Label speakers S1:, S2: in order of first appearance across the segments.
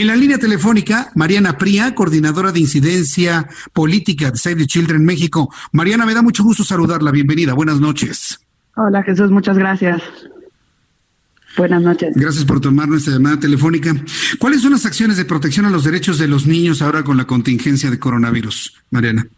S1: En la línea telefónica, Mariana Pría, coordinadora de incidencia política de Save the Children México. Mariana, me da mucho gusto saludarla. Bienvenida. Buenas noches.
S2: Hola Jesús, muchas gracias. Buenas noches.
S1: Gracias por tomar nuestra llamada telefónica. ¿Cuáles son las acciones de protección a los derechos de los niños ahora con la contingencia de coronavirus, Mariana?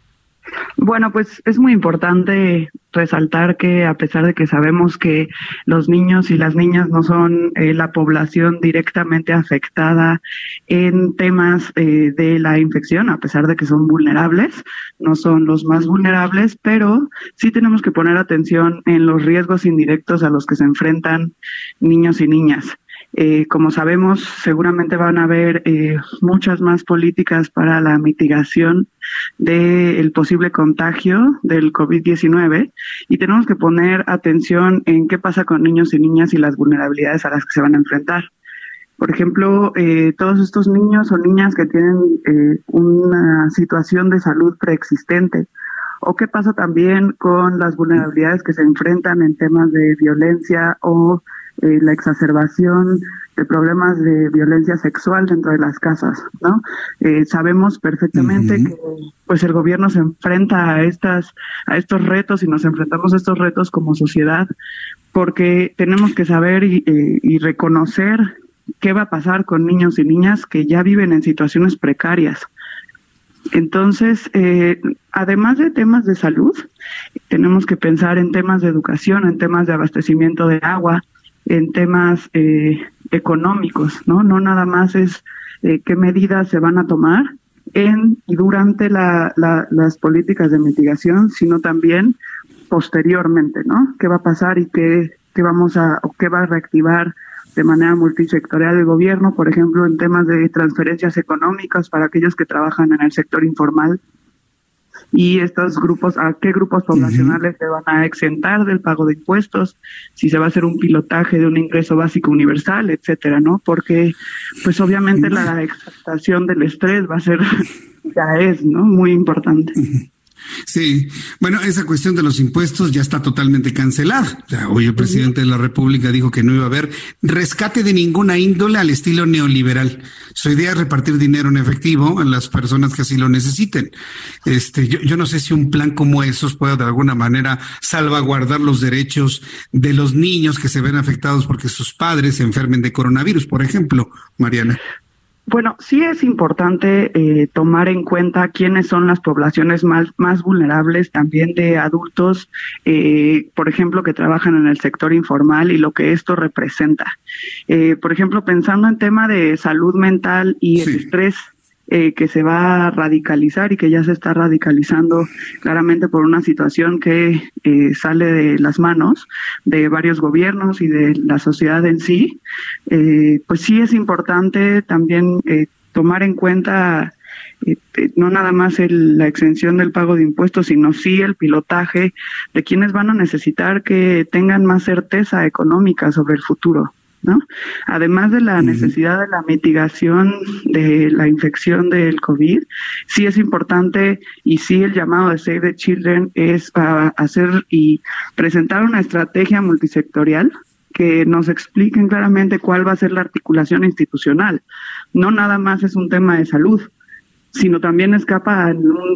S2: Bueno, pues es muy importante resaltar que a pesar de que sabemos que los niños y las niñas no son eh, la población directamente afectada en temas eh, de la infección, a pesar de que son vulnerables, no son los más vulnerables, pero sí tenemos que poner atención en los riesgos indirectos a los que se enfrentan niños y niñas. Eh, como sabemos, seguramente van a haber eh, muchas más políticas para la mitigación del posible contagio del COVID-19 y tenemos que poner atención en qué pasa con niños y niñas y las vulnerabilidades a las que se van a enfrentar. Por ejemplo, eh, todos estos niños o niñas que tienen una situación de salud preexistente, o qué pasa también con las vulnerabilidades que se enfrentan en temas de violencia o eh, la exacerbación de problemas de violencia sexual dentro de las casas, ¿no? Eh, sabemos perfectamente que pues el gobierno se enfrenta a estas a estos retos y nos enfrentamos a estos retos como sociedad porque tenemos que saber y, eh, y reconocer qué va a pasar con niños y niñas que ya viven en situaciones precarias. Entonces, eh, además de temas de salud, tenemos que pensar en temas de educación, en temas de abastecimiento de agua, en temas eh, económicos, ¿no? No nada más es eh, qué medidas se van a tomar en y durante la, las políticas de mitigación, sino también posteriormente, ¿no? ¿Qué va a pasar y qué, qué vamos a, o qué va a reactivar de manera multisectorial el gobierno, por ejemplo, en temas de transferencias económicas para aquellos que trabajan en el sector informal y estos grupos, a qué grupos poblacionales se van a exentar del pago de impuestos, si se va a hacer un pilotaje de un ingreso básico universal, etcétera, ¿no? Porque, pues obviamente la exaltación del estrés va a ser, ya es, ¿no? Muy importante.
S1: Sí, bueno, esa cuestión de los impuestos ya está totalmente cancelada. hoy el presidente de la República dijo que no iba a haber rescate de ninguna índole al estilo neoliberal. Su idea es repartir dinero en efectivo a las personas que así lo necesiten. Este, yo, yo no sé si un plan como esos pueda de alguna manera salvaguardar los derechos de los niños que se ven afectados porque sus padres se enfermen de coronavirus, por ejemplo, Mariana.
S2: Bueno, sí es importante eh, tomar en cuenta quiénes son las poblaciones más, más vulnerables también de adultos, eh, por ejemplo, que trabajan en el sector informal y lo que esto representa. Eh, por ejemplo, pensando en tema de salud mental y el estrés eh, que se va a radicalizar y que ya se está radicalizando claramente por una situación que eh, sale de las manos de varios gobiernos y de la sociedad en sí, eh, pues sí es importante también tomar en cuenta no nada más el, la exención del pago de impuestos, sino sí el pilotaje de quienes van a necesitar que tengan más certeza económica sobre el futuro. ¿No? Además de la necesidad de la mitigación de la infección del COVID, sí es importante y sí el llamado de Save the Children es a hacer y presentar una estrategia multisectorial que nos expliquen claramente cuál va a ser la articulación institucional. No nada más es un tema de salud, sino también escapa a,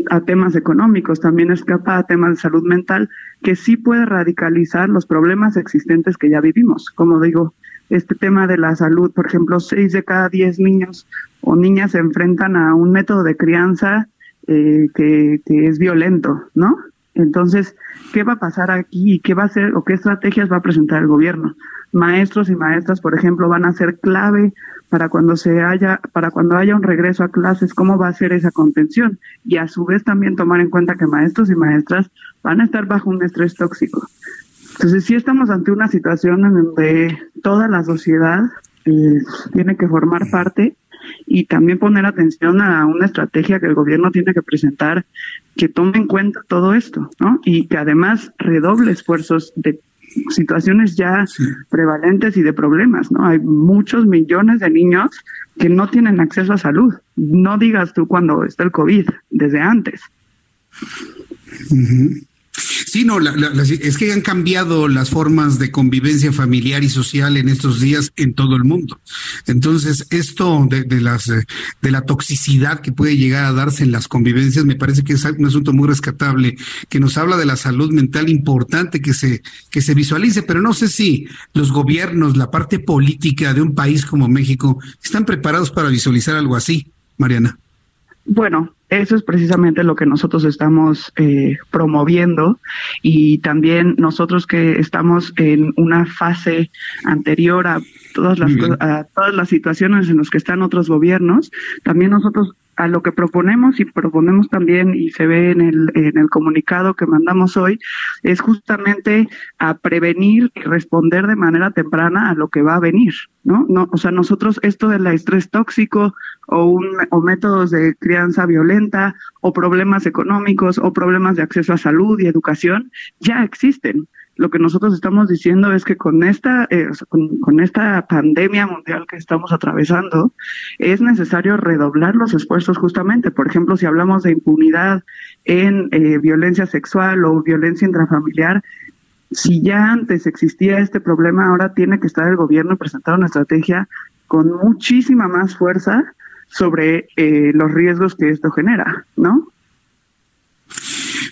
S2: a, temas económicos, también escapa a temas de salud mental, que sí puede radicalizar los problemas existentes que ya vivimos. Como digo, este tema de la salud. Por ejemplo, seis de cada diez niños o niñas se enfrentan a un método de crianza eh, que, que es violento, ¿no? Entonces, ¿qué va a pasar aquí y qué va a hacer o qué estrategias va a presentar el gobierno? Maestros y maestras, por ejemplo, van a ser clave para cuando se haya, para cuando haya un regreso a clases, cómo va a ser esa contención y a su vez también tomar en cuenta que maestros y maestras van a estar bajo un estrés tóxico. Entonces sí estamos ante una situación en donde toda la sociedad eh, tiene que formar parte y también poner atención a una estrategia que el gobierno tiene que presentar que tome en cuenta todo esto, ¿no? Y que además redoble esfuerzos de situaciones ya prevalentes y de problemas, ¿no? Hay muchos millones de niños que no tienen acceso a salud. No digas tú cuando está el COVID, desde antes.
S1: Sí, no, es que han cambiado las formas de convivencia familiar y social en estos días en todo el mundo. Entonces, esto de, las eh, de la toxicidad que puede llegar a darse en las convivencias me parece que es un asunto muy rescatable que nos habla de la salud mental importante que se que se visualice, pero no sé si los gobiernos, la parte política de un país como México están preparados para visualizar algo así, Mariana.
S2: Bueno, eso es precisamente lo que nosotros estamos eh, promoviendo y también nosotros que estamos en una fase anterior a todas las a todas las situaciones en las que están otros gobiernos, también nosotros a lo que proponemos y proponemos también y se ve en el, en el comunicado que mandamos hoy es justamente a prevenir y responder de manera temprana a lo que va a venir, ¿no? No, o sea, nosotros esto del estrés tóxico o un o métodos de crianza violenta o problemas económicos o problemas de acceso a salud y educación ya existen lo que nosotros estamos diciendo es que con esta, eh, con, esta pandemia mundial que estamos atravesando, es necesario redoblar los esfuerzos justamente. Por ejemplo, si hablamos de impunidad en eh, violencia sexual o violencia intrafamiliar, si ya antes existía este problema, ahora tiene que estar el gobierno y presentar una estrategia con muchísima más fuerza sobre eh, los riesgos que esto genera, ¿no?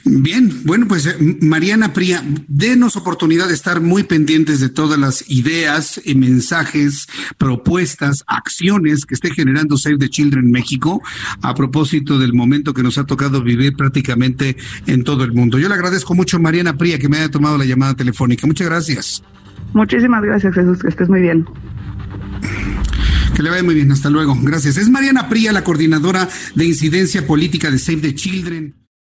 S1: Bien, bueno, pues eh, Mariana Pría, denos oportunidad de estar muy pendientes de todas las ideas, y mensajes, propuestas, acciones que esté generando Save the Children México a propósito del momento que nos ha tocado vivir prácticamente en todo el mundo. Yo le agradezco mucho a Mariana Pría que me haya tomado la llamada telefónica. Muchas gracias.
S2: Muchísimas gracias, Jesús. Que estés muy bien.
S1: Que le vaya muy bien. Hasta luego. Gracias. Es Mariana Pría, la coordinadora de incidencia política de Save the Children.